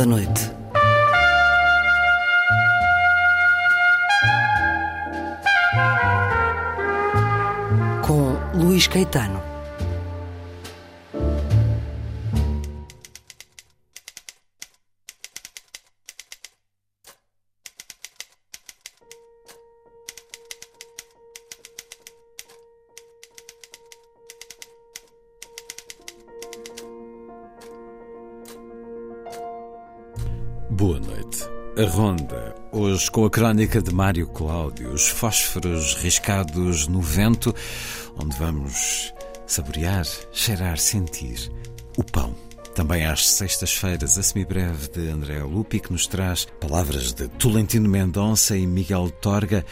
Da Noite. Com a crónica de Mário Cláudio, os fósforos riscados no vento, onde vamos saborear, cheirar, sentir o pão. Também às sextas-feiras, a semibreve de André Lupi, que nos traz palavras de Tolentino Mendonça e Miguel Torga.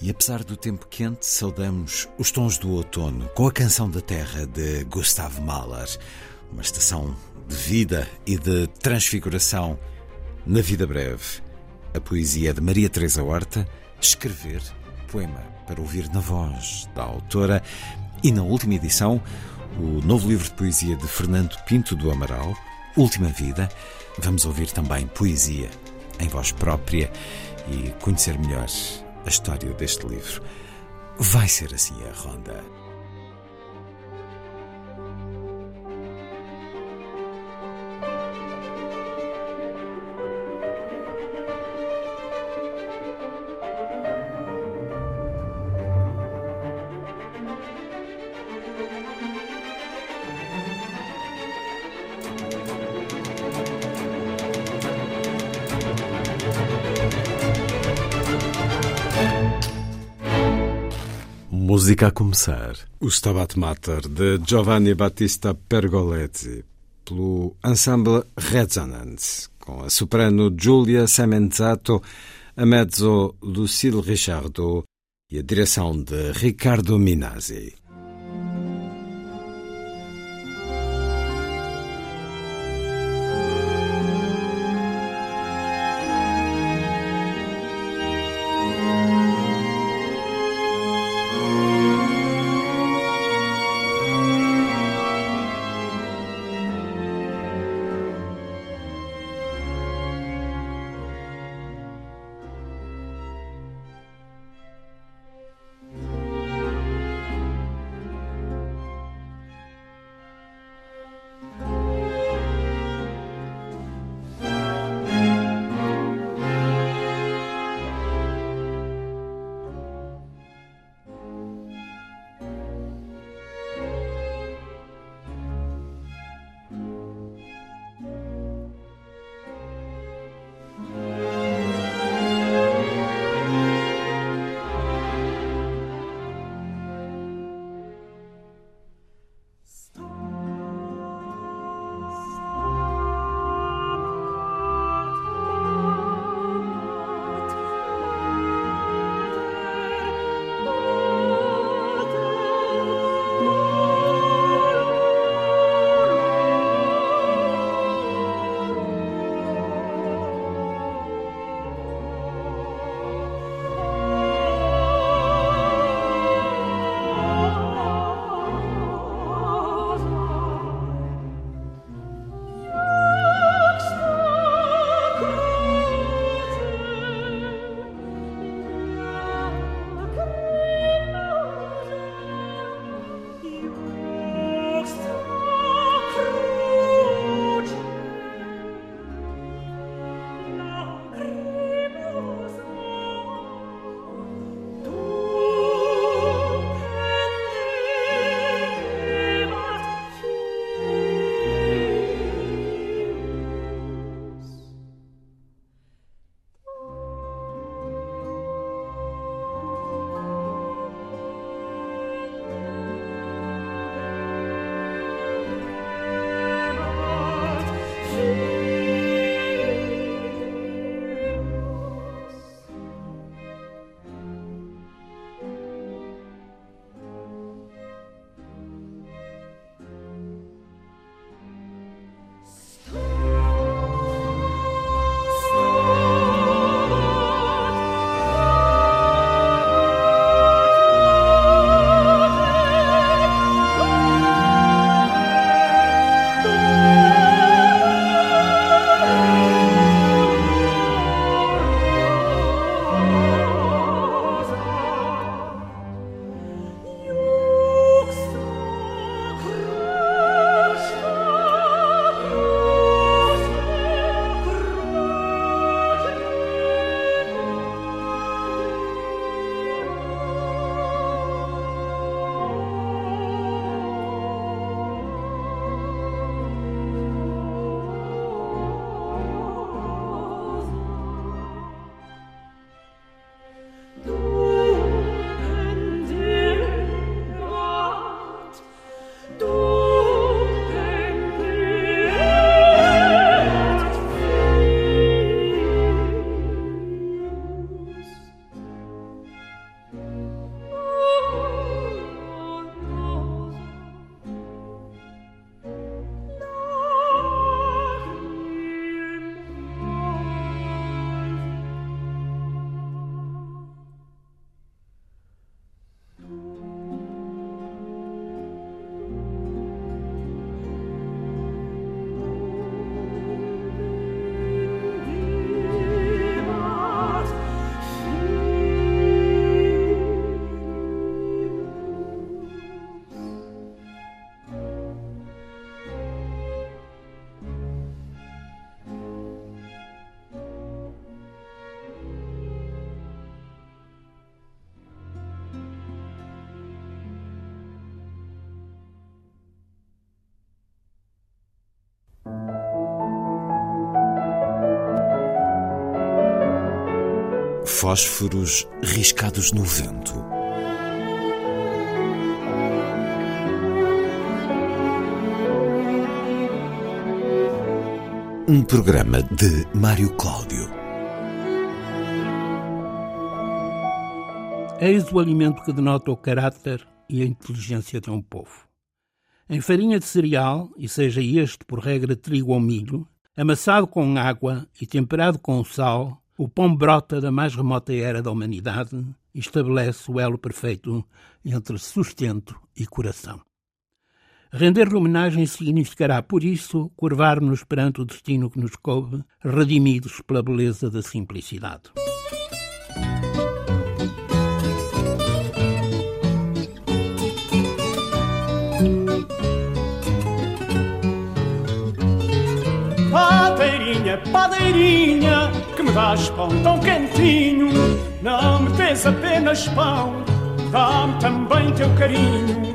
E apesar do tempo quente, saudamos os tons do outono com a canção da terra de Gustav Mahler. Uma estação de vida e de transfiguração na vida breve, a poesia de Maria Teresa Horta, escrever poema para ouvir na voz da autora e na última edição, o novo livro de poesia de Fernando Pinto do Amaral, Última Vida. Vamos ouvir também poesia em voz própria e conhecer melhor a história deste livro. Vai ser assim a ronda. Música a começar. O Stabat Mater de Giovanni Battista Pergolesi pelo ensemble Resonance, com a soprano Giulia Semenzato, a mezzo Lucille Richardot e a direção de Ricardo Minazzi. Fósforos riscados no vento. Um programa de Mário Cláudio. Eis o alimento que denota o caráter e a inteligência de um povo. Em farinha de cereal, e seja este por regra trigo ou milho, amassado com água e temperado com sal, o pão brota da mais remota era da humanidade e estabelece o elo perfeito entre sustento e coração. Render-lhe homenagem significará, por isso, curvar-nos perante o destino que nos coube, redimidos pela beleza da simplicidade. Padeirinha, padeirinha, dás pão tão quentinho. Não me des apenas pão, dá-me também teu carinho.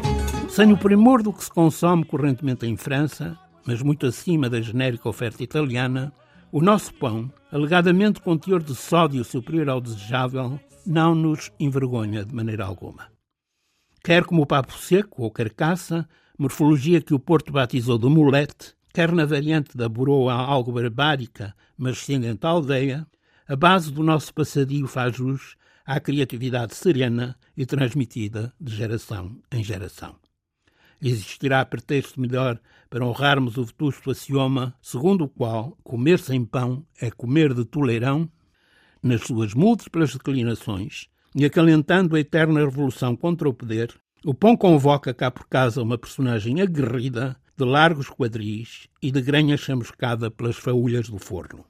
Sem o primor do que se consome correntemente em França, mas muito acima da genérica oferta italiana, o nosso pão, alegadamente com teor de sódio superior ao desejável, não nos envergonha de maneira alguma. Quer como o papo seco ou carcaça, morfologia que o Porto batizou de mulete, quer na variante da boroa algo barbárica, mas descendente à aldeia, a base do nosso passadio faz jus à criatividade serena e transmitida de geração em geração. Existirá pretexto melhor para honrarmos o vetusto axioma segundo o qual comer sem pão é comer de toleirão, nas suas múltiplas declinações, e acalentando a eterna revolução contra o poder, o pão convoca cá por casa uma personagem aguerrida de largos quadris e de granha chamuscada pelas faúlhas do forno.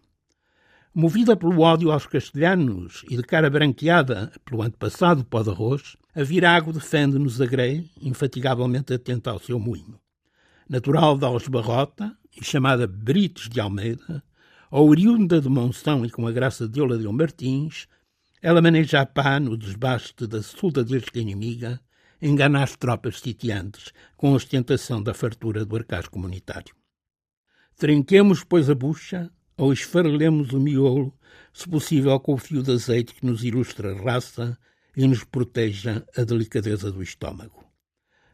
Movida pelo ódio aos castelhanos e de cara branqueada pelo antepassado pó de arroz, a Virago defende-nos a Grey, infatigavelmente atenta ao seu moinho. Natural de Algebarrota e chamada Brites de Almeida, oriunda de Monção e com a graça de Oladeu Martins, ela maneja a pá no desbaste da soldadesca inimiga engana as tropas sitiantes com a ostentação da fartura do arcaz comunitário. Trinquemos, pois, a bucha ou esfarelemos o miolo, se possível com o fio de azeite que nos ilustra a raça e nos proteja a delicadeza do estômago.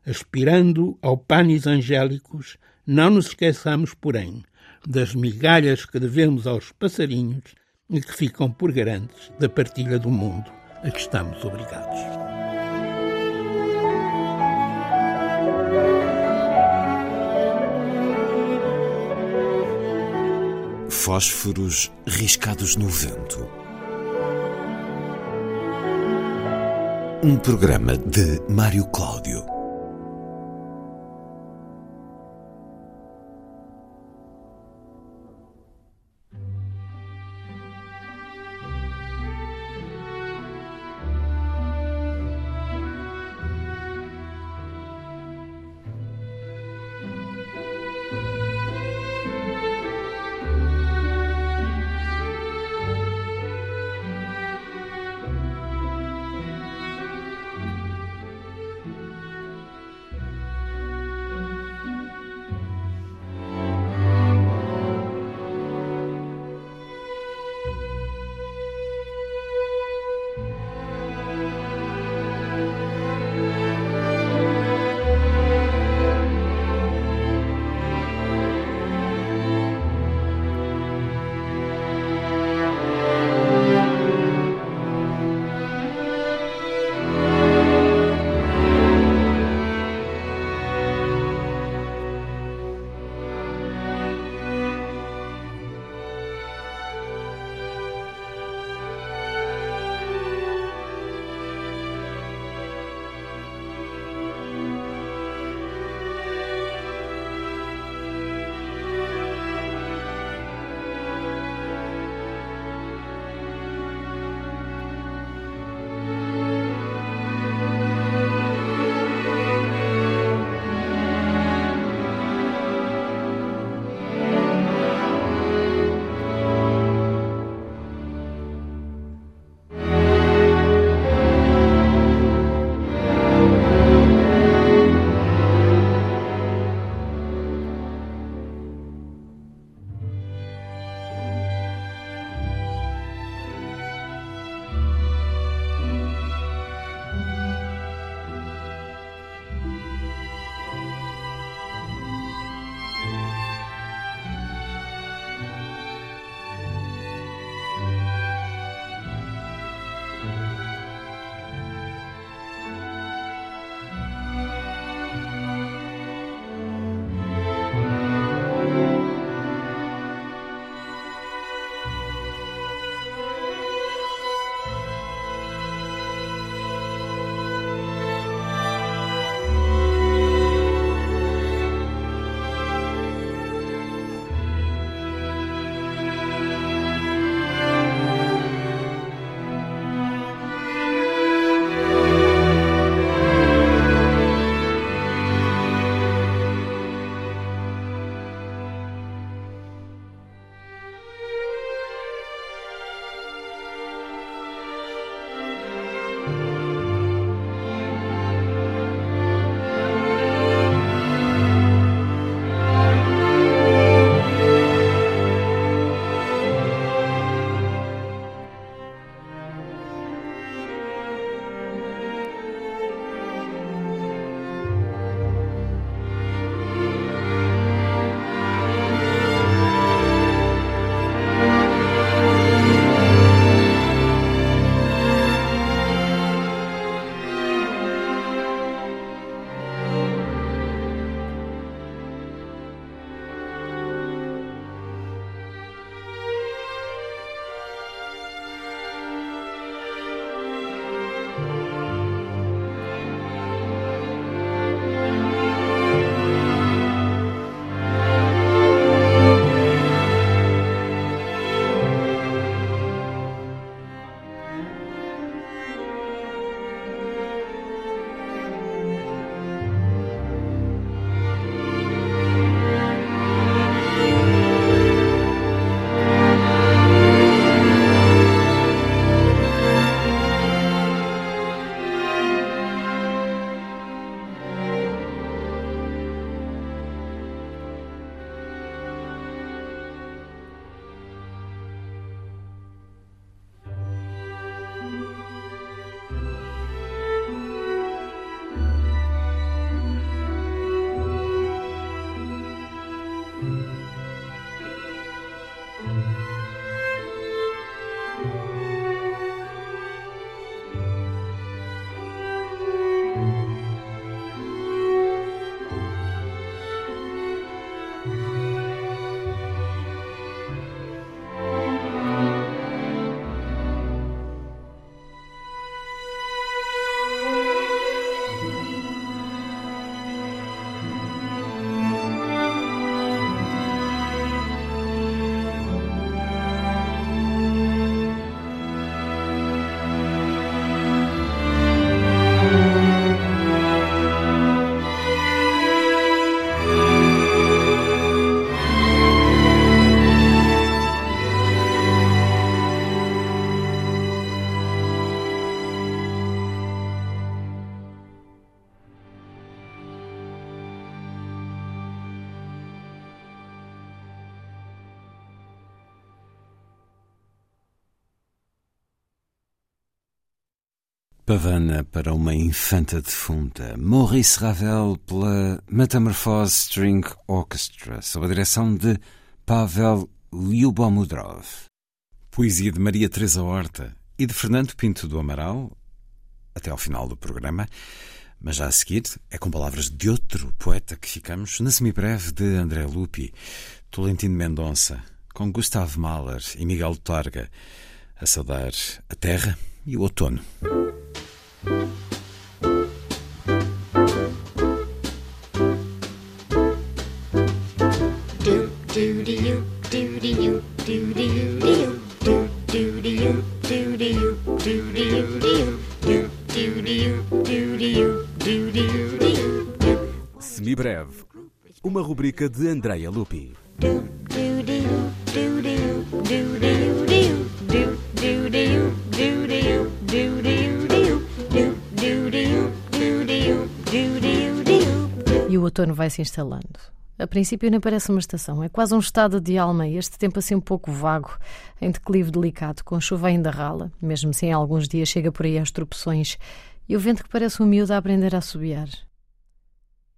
Aspirando ao pânis angélicos, não nos esqueçamos, porém, das migalhas que devemos aos passarinhos e que ficam por garantes da partilha do mundo a que estamos obrigados. Fósforos riscados no vento. Um programa de Mário Cláudio. Pavana para uma infanta defunta. Maurice Ravel pela Metamorphose String Orchestra, sob a direção de Pavel Lyubomudrov. Poesia de Maria Teresa Horta e de Fernando Pinto do Amaral, até ao final do programa. Mas já a seguir é com palavras de outro poeta que ficamos na semibreve de André Lupi, Tolentino Mendonça, com Gustavo Mahler e Miguel Torga, a saudar a terra e o outono. Semibreve, uma rubrica de Andreia Lupi. E o outono vai se instalando. A princípio nem parece uma estação, é quase um estado de alma e este tempo assim um pouco vago, em declive delicado, com chuva ainda rala, mesmo se em alguns dias chega por aí às tropeções, e o vento que parece um miúdo a aprender a assobiar.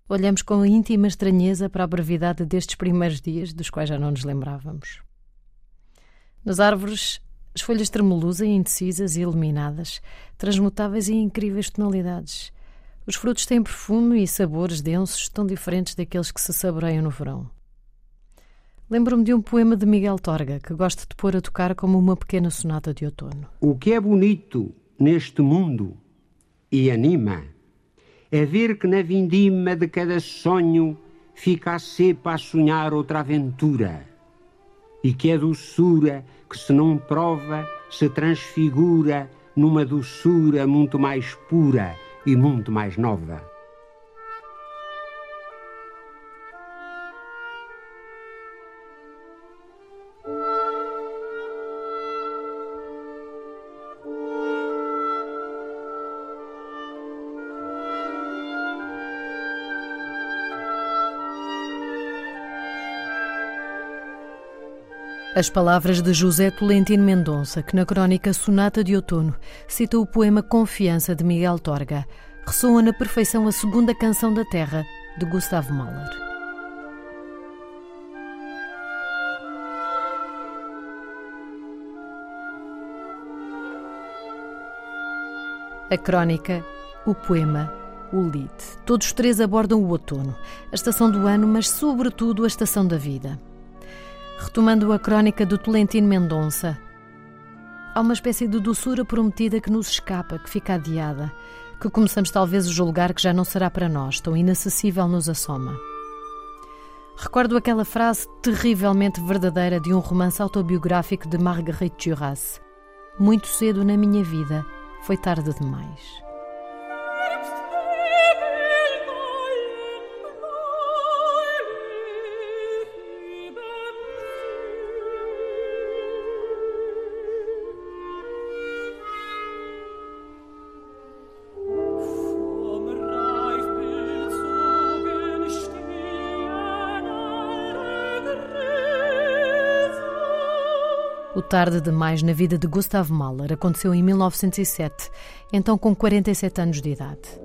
Olhamos com íntima estranheza para a brevidade destes primeiros dias, dos quais já não nos lembrávamos. Nas árvores, as folhas tremuluzem, indecisas e iluminadas, transmutáveis em incríveis tonalidades. Os frutos têm perfume e sabores densos, tão diferentes daqueles que se saboreiam no verão. Lembro-me de um poema de Miguel Torga que gosto de pôr a tocar como uma pequena sonata de outono. O que é bonito neste mundo e anima é ver que na vindima de cada sonho fica a cepa a sonhar outra aventura e que a doçura que se não prova se transfigura numa doçura muito mais pura e muito mais nova. As palavras de José Tolentino Mendonça, que na crónica Sonata de Outono cita o poema Confiança de Miguel Torga, ressoa na perfeição a segunda canção da Terra de Gustavo Mahler. A crónica, o poema, o lead. Todos três abordam o outono, a estação do ano, mas sobretudo a estação da vida. Retomando a crónica do Tolentino Mendonça, há uma espécie de doçura prometida que nos escapa, que fica adiada, que começamos talvez a julgar que já não será para nós, tão inacessível nos assoma. Recordo aquela frase terrivelmente verdadeira de um romance autobiográfico de Marguerite Duras. Muito cedo na minha vida, foi tarde demais. Tarde demais na vida de Gustav Mahler aconteceu em 1907, então com 47 anos de idade.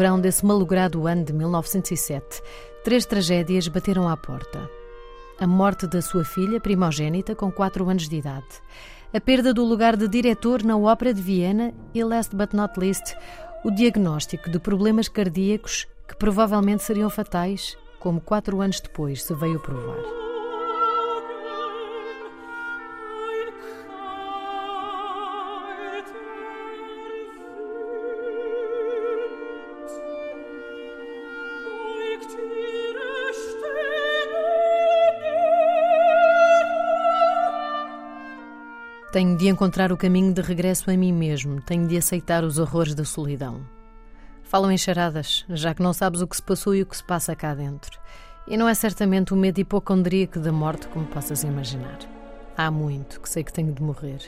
Verão desse malogrado ano de 1907, três tragédias bateram à porta. A morte da sua filha, primogênita, com quatro anos de idade. A perda do lugar de diretor na Ópera de Viena e, last but not least, o diagnóstico de problemas cardíacos que provavelmente seriam fatais, como quatro anos depois se veio provar. Tenho de encontrar o caminho de regresso a mim mesmo, tenho de aceitar os horrores da solidão. Falam em charadas, já que não sabes o que se passou e o que se passa cá dentro. E não é certamente o medo hipocondríaco da morte como possas imaginar. Há muito que sei que tenho de morrer.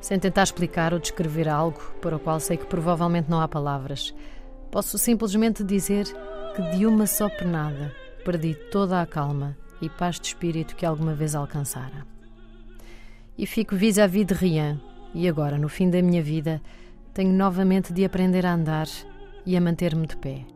Sem tentar explicar ou descrever algo para o qual sei que provavelmente não há palavras, posso simplesmente dizer que de uma só penada perdi toda a calma e paz de espírito que alguma vez alcançara e fico vis-à-vis de Rian. E agora, no fim da minha vida, tenho novamente de aprender a andar e a manter-me de pé.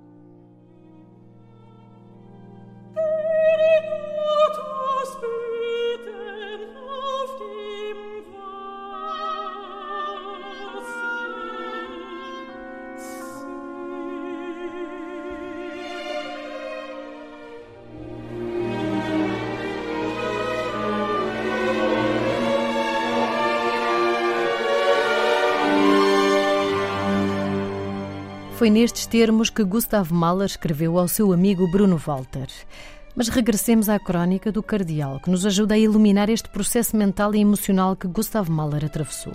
Foi nestes termos que Gustav Mahler escreveu ao seu amigo Bruno Walter. Mas regressemos à crónica do Cardeal, que nos ajuda a iluminar este processo mental e emocional que Gustav Mahler atravessou.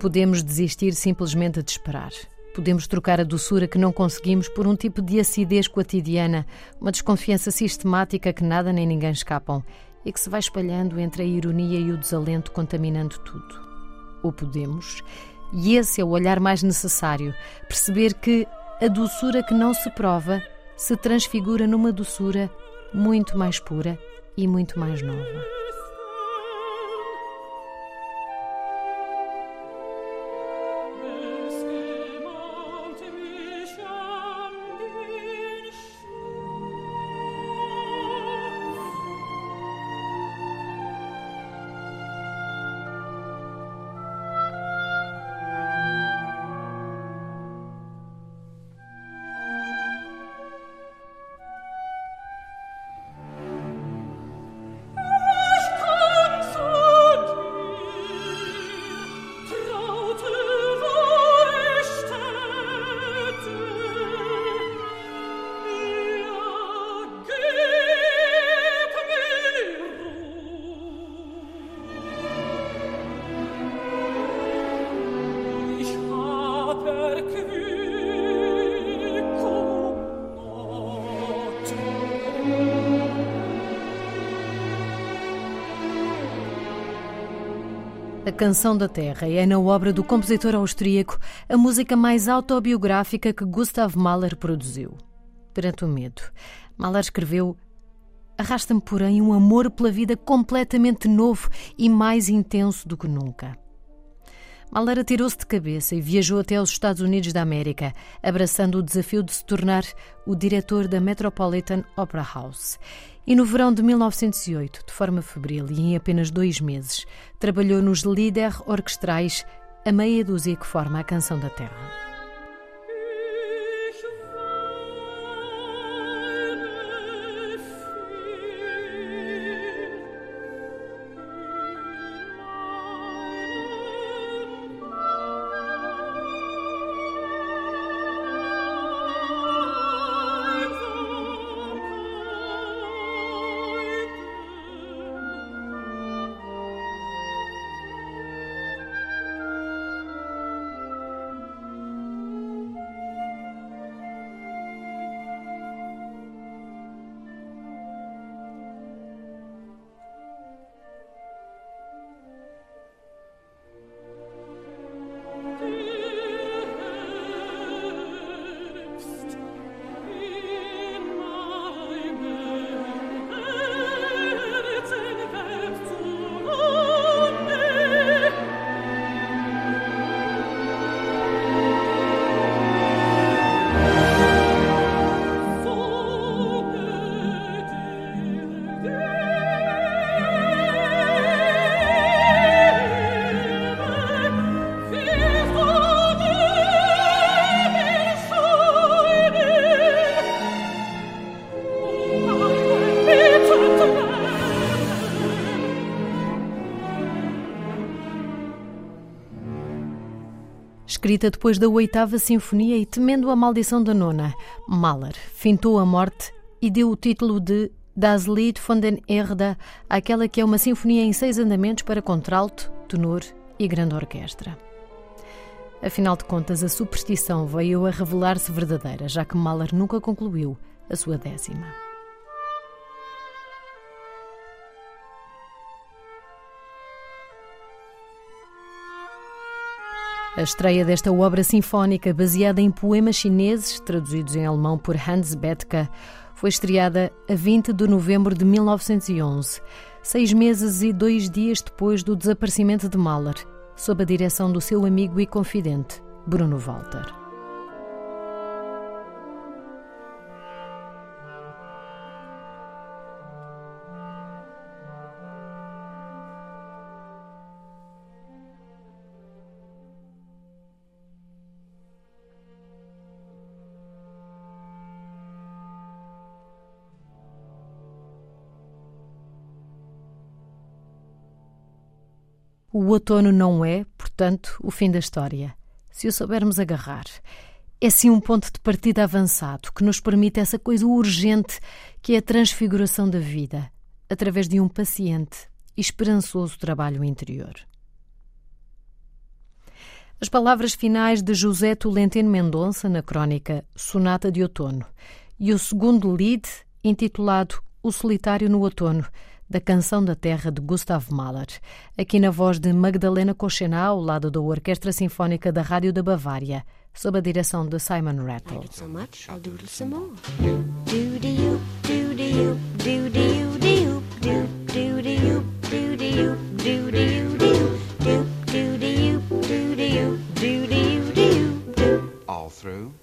Podemos desistir simplesmente de esperar. Podemos trocar a doçura que não conseguimos por um tipo de acidez cotidiana, uma desconfiança sistemática que nada nem ninguém escapam e que se vai espalhando entre a ironia e o desalento, contaminando tudo. Ou podemos, e esse é o olhar mais necessário, perceber que a doçura que não se prova se transfigura numa doçura muito mais pura e muito mais nova. Canção da Terra é, na obra do compositor austríaco, a música mais autobiográfica que Gustav Mahler produziu. Perante o medo, Mahler escreveu: Arrasta-me, porém, um amor pela vida completamente novo e mais intenso do que nunca. Mahler atirou-se de cabeça e viajou até aos Estados Unidos da América, abraçando o desafio de se tornar o diretor da Metropolitan Opera House. E no verão de 1908, de forma febril e em apenas dois meses, trabalhou nos líder orquestrais a meia dúzia que forma a Canção da Terra. Escrita depois da oitava sinfonia e temendo a maldição da nona, Mahler fintou a morte e deu o título de Das Lied von den Erde àquela que é uma sinfonia em seis andamentos para contralto, tenor e grande orquestra. Afinal de contas, a superstição veio a revelar-se verdadeira, já que Mahler nunca concluiu a sua décima. A estreia desta obra sinfónica, baseada em poemas chineses, traduzidos em alemão por Hans Bethke, foi estreada a 20 de novembro de 1911, seis meses e dois dias depois do desaparecimento de Mahler, sob a direção do seu amigo e confidente, Bruno Walter. O outono não é, portanto, o fim da história, se o soubermos agarrar. É sim um ponto de partida avançado que nos permite essa coisa urgente que é a transfiguração da vida, através de um paciente e esperançoso trabalho interior. As palavras finais de José Tolentino Mendonça na crónica Sonata de Outono e o segundo lead, intitulado O Solitário no Outono, da Canção da Terra de Gustav Mahler, aqui na voz de Magdalena Koschena, ao lado da Orquestra Sinfónica da Rádio da Bavária, sob a direção de Simon Rattle. All through.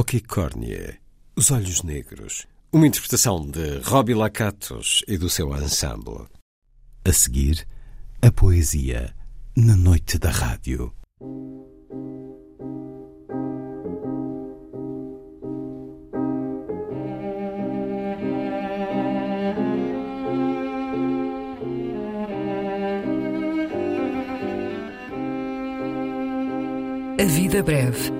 Oki Cornie, Os Olhos Negros, uma interpretação de Robbie Lacatos e do seu ensemble. A seguir, a poesia na noite da rádio. A vida breve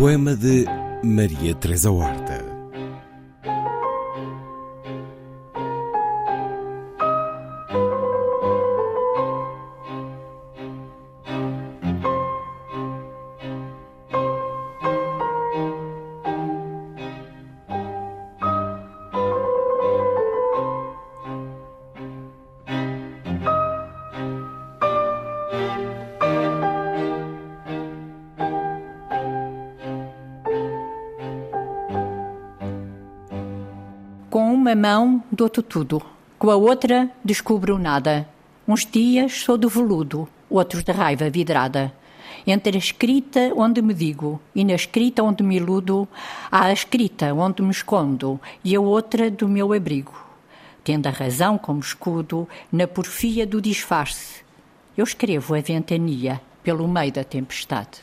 Poema de Maria Teresa Horta. Uma mão dou-te tudo, com a outra descubro nada. Uns dias sou de veludo, outros de raiva vidrada. Entre a escrita onde me digo e na escrita onde me iludo, há a escrita onde me escondo e a outra do meu abrigo. Tendo a razão como escudo, na porfia do disfarce, eu escrevo a ventania pelo meio da tempestade.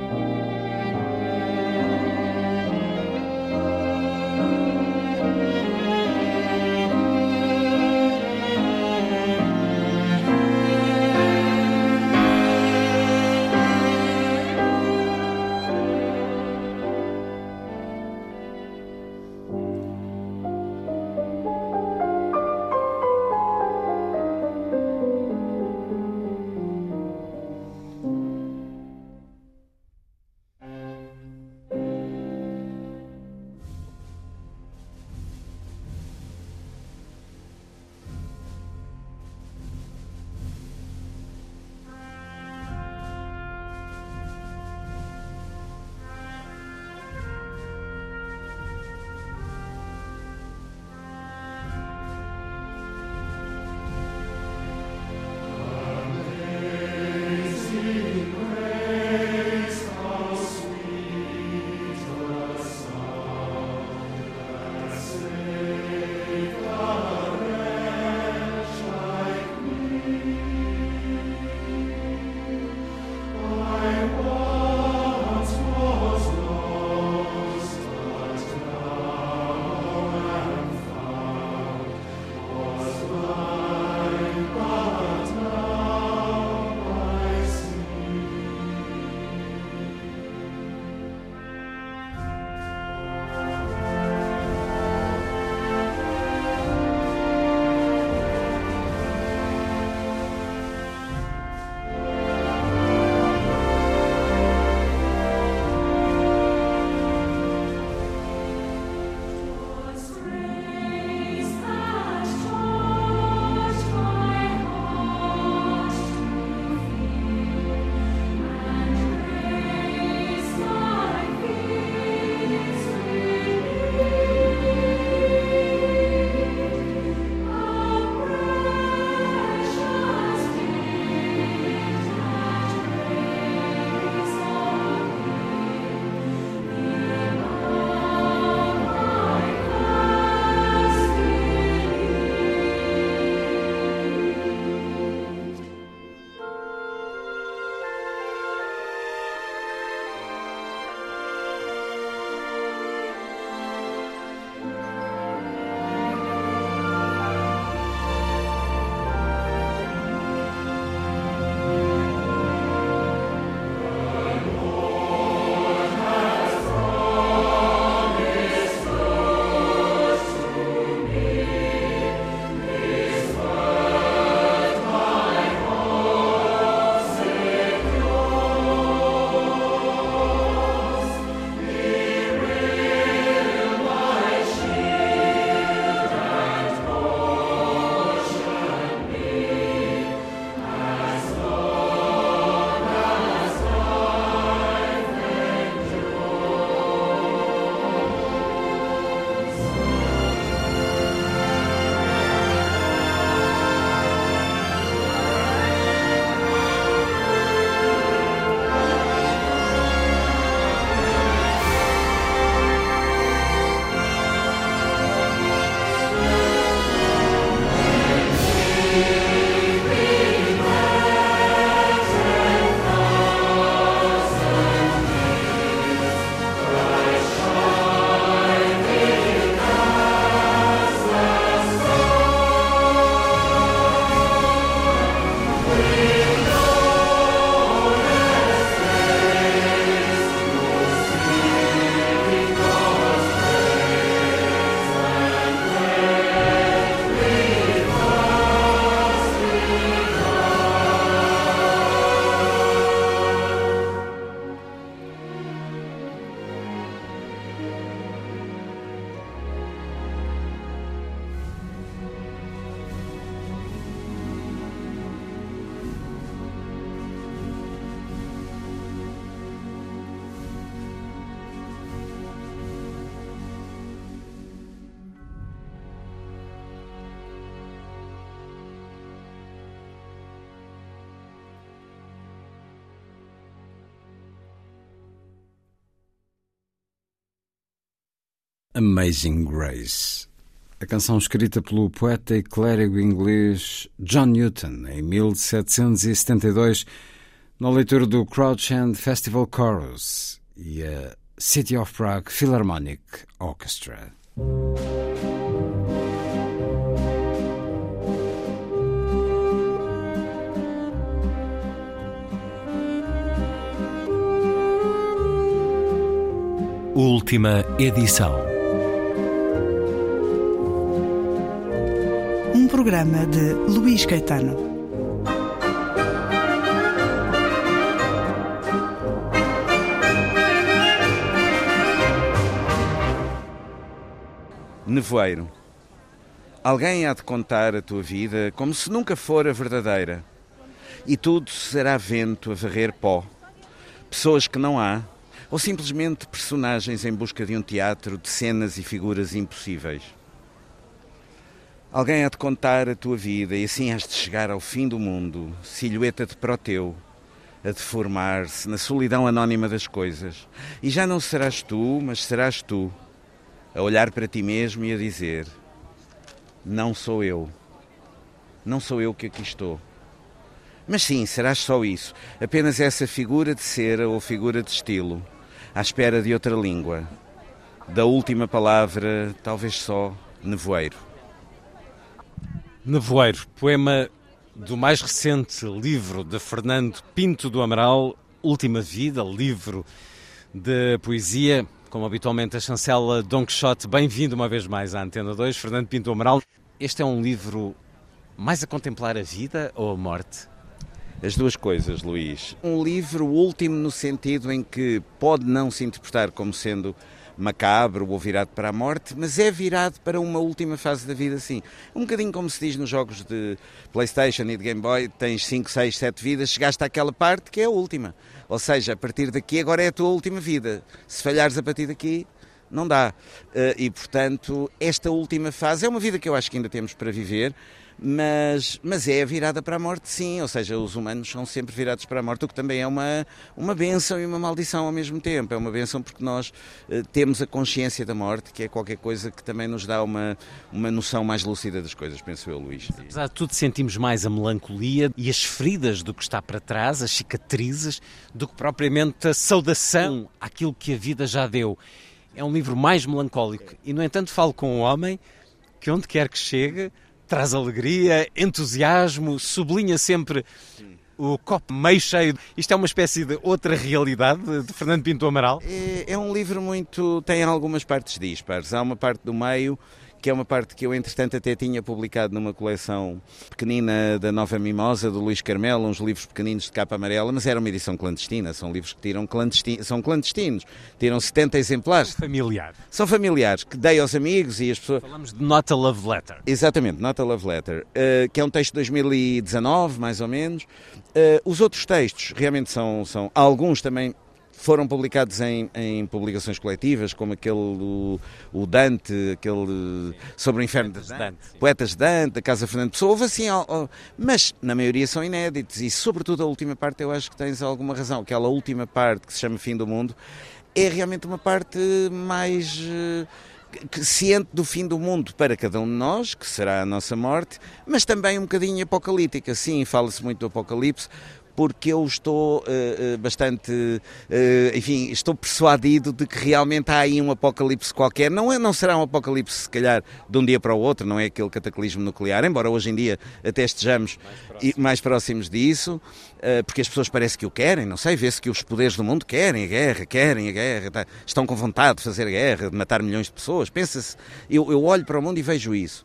Amazing Grace. A canção escrita pelo poeta e clérigo inglês John Newton em 1772, na leitura do Crouch Festival Chorus e a City of Prague Philharmonic Orchestra. Última edição. Programa de Luís Caetano. Nevoeiro. Alguém há de contar a tua vida como se nunca fora verdadeira. E tudo será vento a varrer pó. Pessoas que não há, ou simplesmente personagens em busca de um teatro de cenas e figuras impossíveis. Alguém há de contar a tua vida e assim has de chegar ao fim do mundo, silhueta de Proteu, a deformar-se na solidão anónima das coisas. E já não serás tu, mas serás tu, a olhar para ti mesmo e a dizer: Não sou eu. Não sou eu que aqui estou. Mas sim, serás só isso, apenas essa figura de cera ou figura de estilo à espera de outra língua. Da última palavra, talvez só nevoeiro. Nevoeiro, poema do mais recente livro de Fernando Pinto do Amaral, Última Vida, livro de poesia, como habitualmente a chancela Dom Quixote. Bem-vindo uma vez mais à Antena 2, Fernando Pinto do Amaral. Este é um livro mais a contemplar a vida ou a morte? As duas coisas, Luís. Um livro último no sentido em que pode não se interpretar como sendo macabro ou virado para a morte, mas é virado para uma última fase da vida, sim. Um bocadinho como se diz nos jogos de Playstation e de Game Boy, tens 5, 6, 7 vidas, chegaste àquela parte que é a última. Ou seja, a partir daqui agora é a tua última vida. Se falhares a partir daqui, não dá. Eh, e, portanto, esta última fase é uma vida que eu acho que ainda temos para viver, mas, mas é virada para a morte, sim. Ou seja, os humanos são sempre virados para a morte, o que também é uma, uma benção e uma maldição ao mesmo tempo. É uma benção porque nós uh, temos a consciência da morte, que é qualquer coisa que também nos dá uma, uma noção mais lúcida das coisas, penso eu, Luís. Apesar de tudo, sentimos mais a melancolia e as feridas do que está para trás, as cicatrizes, do que propriamente a saudação àquilo que a vida já deu. É um livro mais melancólico e, no entanto, falo com um homem que, onde quer que chegue, traz alegria, entusiasmo, sublinha sempre o copo meio cheio. Isto é uma espécie de outra realidade de Fernando Pinto Amaral? É, é um livro muito. tem algumas partes dispares. Há uma parte do meio que é uma parte que eu, entretanto, até tinha publicado numa coleção pequenina da Nova Mimosa, do Luís Carmelo, uns livros pequeninos de capa amarela, mas era uma edição clandestina, são livros que tiram clandestinos, são clandestinos, tiram 70 exemplares. São familiares. São familiares, que dei aos amigos e as pessoas... Falamos de Not a Love Letter. Exatamente, Not a Love Letter, uh, que é um texto de 2019, mais ou menos. Uh, os outros textos realmente são, são alguns também foram publicados em, em publicações coletivas, como aquele o, o Dante, aquele sobre o inferno Poetas de Dante, Poetas de Dante, da Casa Fernando Pessoa, houve assim, mas na maioria são inéditos. E sobretudo a última parte eu acho que tens alguma razão, aquela última parte que se chama Fim do Mundo é realmente uma parte mais eh, ciente do fim do mundo para cada um de nós, que será a nossa morte, mas também um bocadinho apocalíptica. Sim, fala-se muito do apocalipse, porque eu estou uh, bastante, uh, enfim, estou persuadido de que realmente há aí um apocalipse qualquer. Não, é, não será um apocalipse, se calhar, de um dia para o outro, não é aquele cataclismo nuclear, embora hoje em dia até estejamos mais, mais próximos disso, uh, porque as pessoas parece que o querem, não sei, vê-se que os poderes do mundo querem a guerra, querem a guerra, tá, estão com vontade de fazer a guerra, de matar milhões de pessoas. Pensa-se, eu, eu olho para o mundo e vejo isso,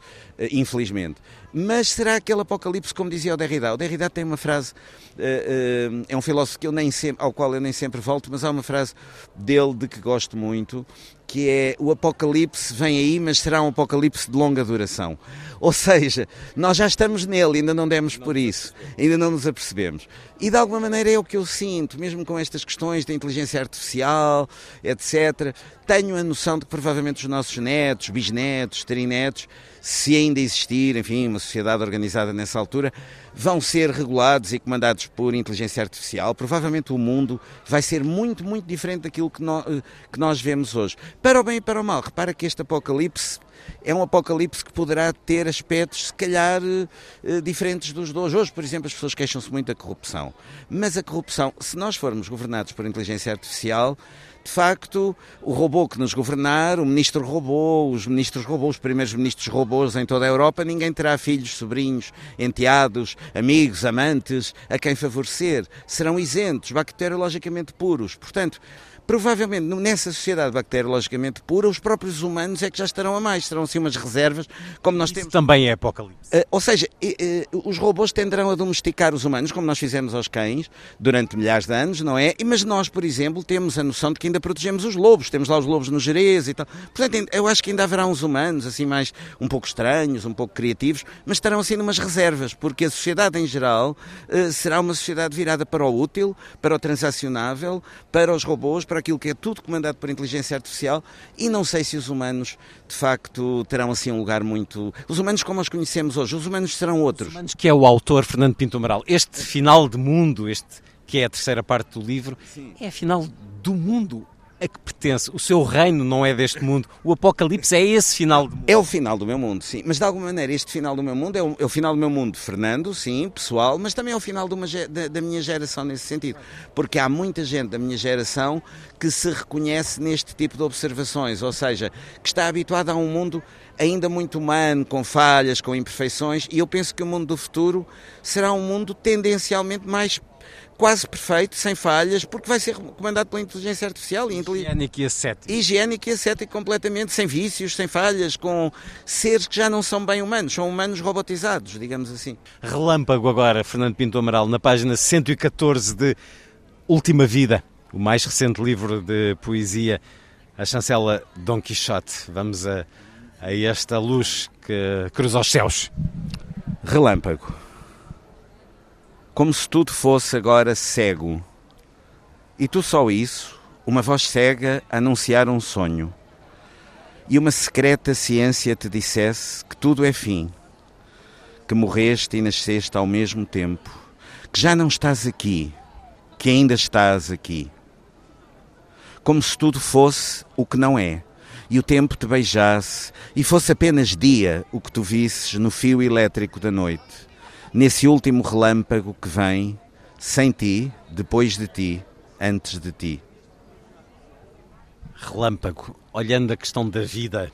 infelizmente. Mas será aquele apocalipse, como dizia o Derrida? O Derrida tem uma frase, uh, uh, é um filósofo que eu nem sempre, ao qual eu nem sempre volto, mas há uma frase dele de que gosto muito, que é o apocalipse vem aí, mas será um apocalipse de longa duração. Ou seja, nós já estamos nele, ainda não demos por isso, ainda não nos apercebemos. E de alguma maneira é o que eu sinto, mesmo com estas questões da inteligência artificial, etc. Tenho a noção de que provavelmente os nossos netos, bisnetos, trinetos, se ainda existir, enfim, uma sociedade organizada nessa altura, vão ser regulados e comandados por inteligência artificial. Provavelmente o mundo vai ser muito, muito diferente daquilo que nós, que nós vemos hoje. para o bem e para o mal. Repara que este apocalipse é um apocalipse que poderá ter aspectos, se calhar, eh, diferentes dos hoje. Hoje, por exemplo, as pessoas queixam-se muito da corrupção. Mas a corrupção, se nós formos governados por inteligência artificial, de facto, o robô que nos governar, o ministro robô, os ministros robôs, os primeiros ministros robôs em toda a Europa, ninguém terá filhos, sobrinhos, enteados, amigos, amantes, a quem favorecer. Serão isentos, bacteriologicamente puros. Portanto, provavelmente nessa sociedade bacteriologicamente pura, os próprios humanos é que já estarão a mais, serão assim umas reservas, como nós Isso temos. também é apocalipse. Uh, ou seja, uh, uh, os robôs tenderão a domesticar os humanos, como nós fizemos aos cães durante milhares de anos, não é? Mas nós, por exemplo, temos a noção de que ainda protegemos os lobos, temos lá os lobos no Jerez e tal. Portanto, eu acho que ainda haverá uns humanos, assim, mais um pouco estranhos, um pouco criativos, mas estarão assim numas reservas, porque a sociedade em geral será uma sociedade virada para o útil, para o transacionável, para os robôs, para aquilo que é tudo comandado por inteligência artificial e não sei se os humanos de facto terão assim um lugar muito. Os humanos como os conhecemos hoje, os humanos serão outros. Os humanos que é o autor Fernando Pinto Amaral. Este final de mundo, este que é a terceira parte do livro, Sim. é final do mundo a que pertence. O seu reino não é deste mundo. O Apocalipse é esse final do mundo. É o final do meu mundo, sim. Mas de alguma maneira este final do meu mundo é o, é o final do meu mundo, Fernando, sim, pessoal, mas também é o final uma, da, da, minha geração nesse sentido. Porque há muita gente da minha geração que se reconhece neste tipo de observações, ou seja, que está habituada a um mundo ainda muito humano, com falhas, com imperfeições, e eu penso que o mundo do futuro será um mundo tendencialmente mais quase perfeito, sem falhas, porque vai ser comandado pela inteligência artificial. E higiênico e ascético. Higiênico e ascético completamente, sem vícios, sem falhas, com seres que já não são bem humanos, são humanos robotizados, digamos assim. Relâmpago agora, Fernando Pinto Amaral, na página 114 de Última Vida, o mais recente livro de poesia, a chancela Dom Quixote. Vamos a, a esta luz que cruza os céus. Relâmpago como se tudo fosse agora cego. E tu só isso, uma voz cega anunciar um sonho. E uma secreta ciência te dissesse que tudo é fim, que morreste e nasceste ao mesmo tempo, que já não estás aqui, que ainda estás aqui. Como se tudo fosse o que não é, e o tempo te beijasse, e fosse apenas dia o que tu visses no fio elétrico da noite nesse último relâmpago que vem, sem ti, depois de ti, antes de ti. Relâmpago, olhando a questão da vida,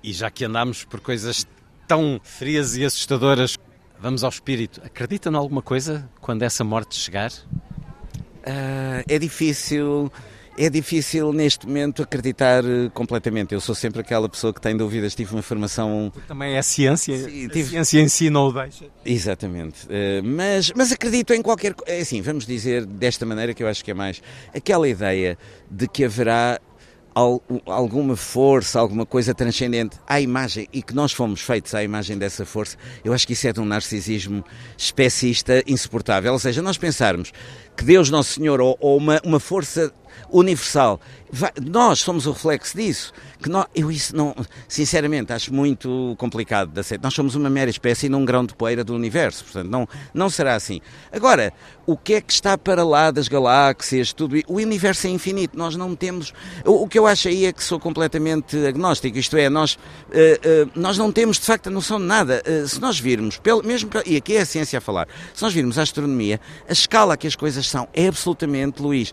e já que andamos por coisas tão frias e assustadoras, vamos ao espírito. Acredita em alguma coisa quando essa morte chegar? Uh, é difícil é difícil neste momento acreditar eh, completamente. Eu sou sempre aquela pessoa que tem dúvidas. Tive uma formação. Também é ciência. Sim, tive... A ciência em si não o deixa. Exatamente. Eh, mas, mas acredito em qualquer. É assim, vamos dizer desta maneira que eu acho que é mais. Aquela ideia de que haverá alguma força, alguma coisa transcendente à imagem e que nós fomos feitos à imagem dessa força, eu acho que isso é de um narcisismo especista insuportável. Ou seja, nós pensarmos que Deus Nosso Senhor ou, ou uma, uma força universal. Vai, nós somos o reflexo disso. Que nós, eu isso não, sinceramente, acho muito complicado de aceitar. Nós somos uma mera espécie num grão de poeira do universo, portanto, não, não será assim. Agora, o que é que está para lá das galáxias, tudo O universo é infinito, nós não temos. O, o que eu acho aí é que sou completamente agnóstico, isto é, nós, uh, uh, nós não temos de facto a noção de nada. Uh, se nós virmos, pelo, mesmo, e aqui é a ciência a falar, se nós virmos a astronomia, a escala que as coisas são é absolutamente, Luís,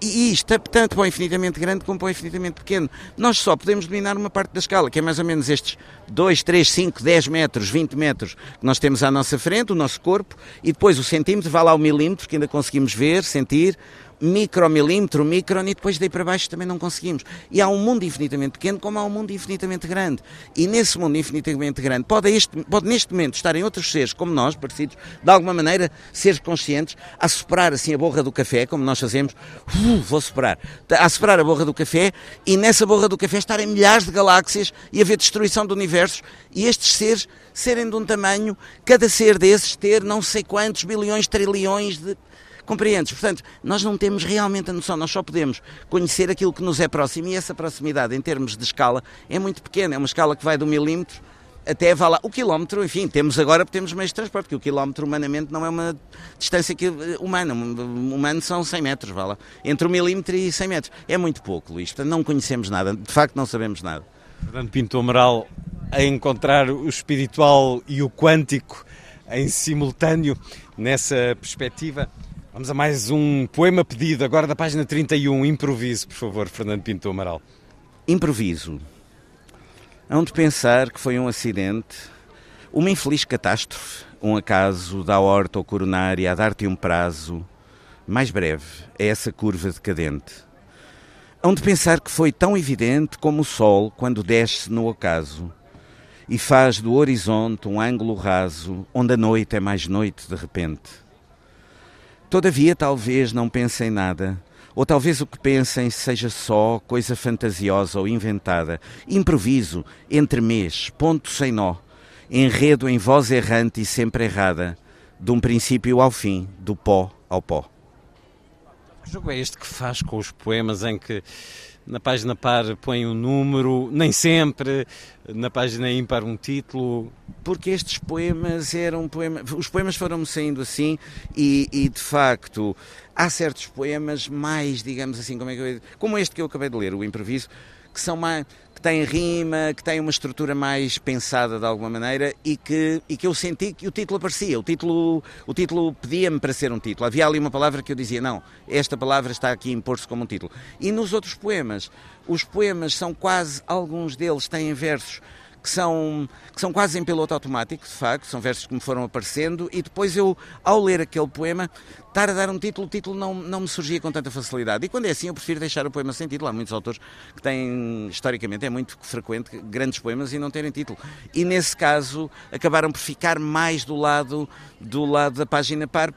e isto, tanto para o infinitamente grande como para o infinitamente pequeno. Nós só podemos dominar uma parte da escala, que é mais ou menos estes 2, 3, 5, 10 metros, 20 metros que nós temos à nossa frente, o nosso corpo, e depois o centímetro, vai lá o milímetro, que ainda conseguimos ver, sentir, micromilímetro, micron, e depois daí para baixo também não conseguimos. E há um mundo infinitamente pequeno, como há um mundo infinitamente grande. E nesse mundo infinitamente grande, pode, este, pode neste momento estarem outros seres como nós, parecidos, de alguma maneira, seres conscientes, a soprar assim a borra do café, como nós fazemos, uh, vou soprar, a soprar a borra do café, e nessa borra do café estarem milhares de galáxias e haver destruição de universos, e estes seres serem de um tamanho, cada ser desses ter não sei quantos bilhões, trilhões de Compreendes? Portanto, nós não temos realmente a noção, nós só podemos conhecer aquilo que nos é próximo e essa proximidade, em termos de escala, é muito pequena. É uma escala que vai do milímetro até vá lá. O quilómetro, enfim, temos agora temos meios de transporte, porque o quilómetro humanamente não é uma distância que, humana. Humano são 100 metros, vá lá. Entre um milímetro e 100 metros. É muito pouco, Luís. Portanto, não conhecemos nada. De facto, não sabemos nada. Fernando Pinto Amaral a encontrar o espiritual e o quântico em simultâneo nessa perspectiva. Vamos a mais um poema pedido, agora da página 31. Improviso, por favor, Fernando Pinto Amaral. Improviso. Hão de pensar que foi um acidente, uma infeliz catástrofe, um acaso da horta ou coronária a dar-te um prazo mais breve a essa curva decadente. Hão de pensar que foi tão evidente como o sol quando desce no ocaso e faz do horizonte um ângulo raso onde a noite é mais noite de repente. Todavia, talvez não pensem nada, ou talvez o que pensem seja só coisa fantasiosa ou inventada, improviso, entremês, ponto sem nó, enredo em voz errante e sempre errada, de um princípio ao fim, do pó ao pó. Que jogo é este que faz com os poemas em que na página par põe um número, nem sempre, na página ímpar um título. Porque estes poemas eram poemas. Os poemas foram-me saindo assim e, e, de facto há certos poemas mais, digamos assim, como, é eu, como este que eu acabei de ler, o improviso, que são mais tem rima, que tem uma estrutura mais pensada de alguma maneira e que, e que eu senti que o título aparecia. O título, o título pedia-me para ser um título. Havia ali uma palavra que eu dizia, não, esta palavra está aqui a impor-se como um título. E nos outros poemas, os poemas são quase, alguns deles têm versos que são, que são quase em piloto automático, de facto, são versos que me foram aparecendo, e depois eu, ao ler aquele poema, estar a dar um título, o título não, não me surgia com tanta facilidade. E quando é assim, eu prefiro deixar o poema sem título. Há muitos autores que têm, historicamente, é muito frequente grandes poemas e não terem título. E nesse caso, acabaram por ficar mais do lado, do lado da página par.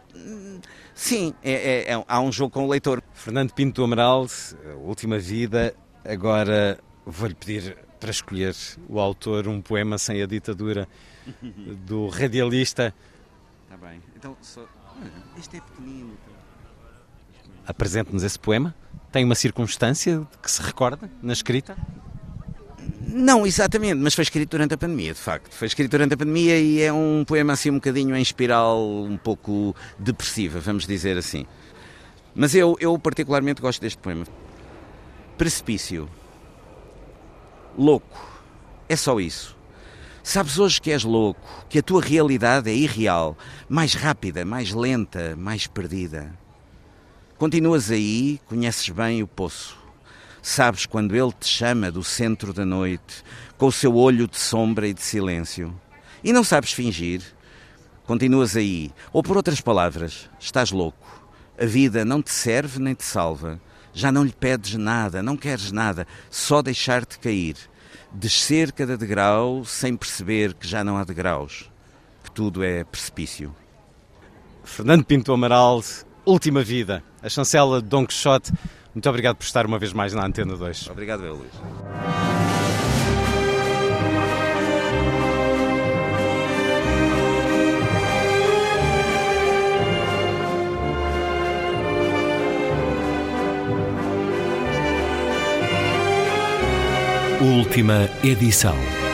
Sim, é, é, é, há um jogo com o leitor. Fernando Pinto Amaral, Última Vida, agora vou-lhe pedir para escolher o autor um poema sem a ditadura do radialista. Está bem. Então, só... este é pequenino. Apresente-nos esse poema. Tem uma circunstância que se recorda na escrita? Não, exatamente, mas foi escrito durante a pandemia, de facto. Foi escrito durante a pandemia e é um poema assim um bocadinho em espiral, um pouco depressiva, vamos dizer assim. Mas eu, eu particularmente gosto deste poema. Precipício. Louco. É só isso. Sabes hoje que és louco, que a tua realidade é irreal, mais rápida, mais lenta, mais perdida. Continuas aí, conheces bem o poço. Sabes quando ele te chama do centro da noite, com o seu olho de sombra e de silêncio. E não sabes fingir. Continuas aí, ou por outras palavras, estás louco. A vida não te serve nem te salva. Já não lhe pedes nada, não queres nada, só deixar-te cair. Descer cada degrau sem perceber que já não há degraus, que tudo é precipício. Fernando Pinto Amaral, Última Vida, a chancela de Dom Quixote. Muito obrigado por estar uma vez mais na Antena 2. Obrigado, eu, Luís. Última edição.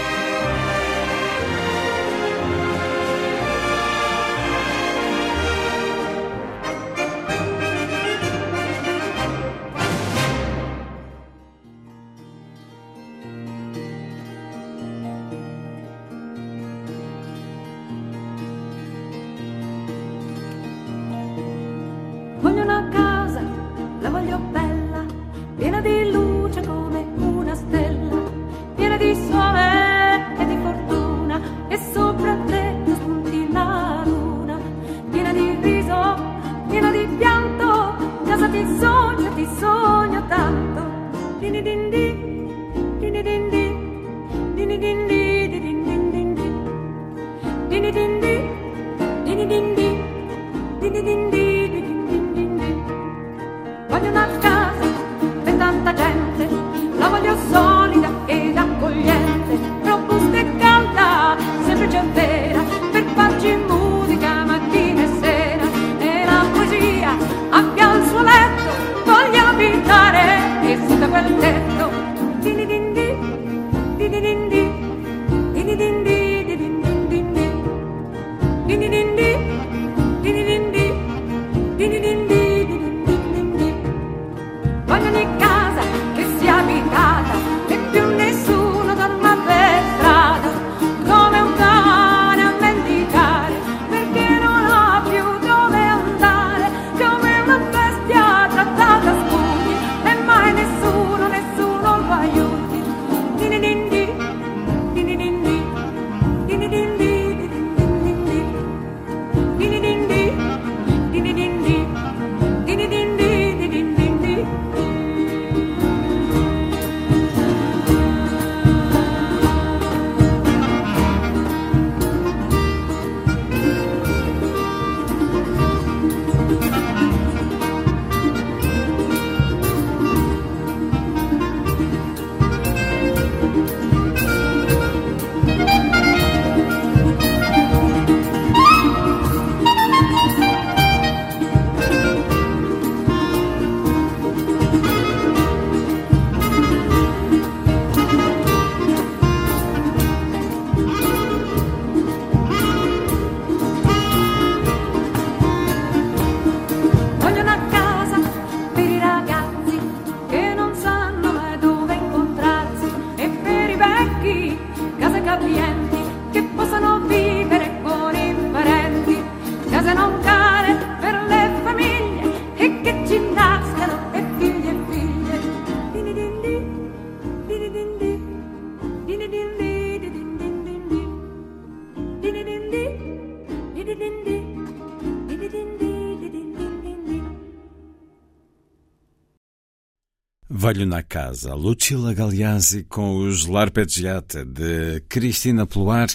Velho na Casa, Lucilla Galeazzi com os L'Arpeggiata de Cristina Pluar.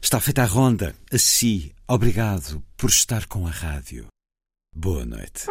Está feita a ronda. A si, obrigado por estar com a rádio. Boa noite.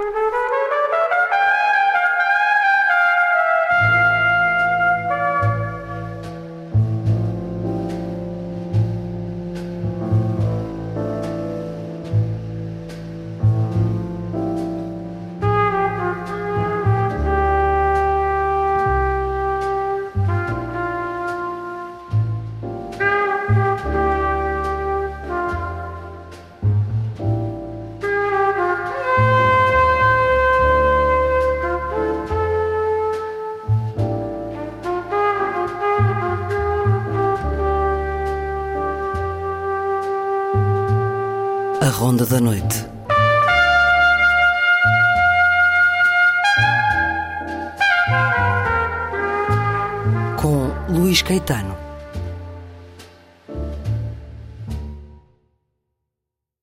Da Noite.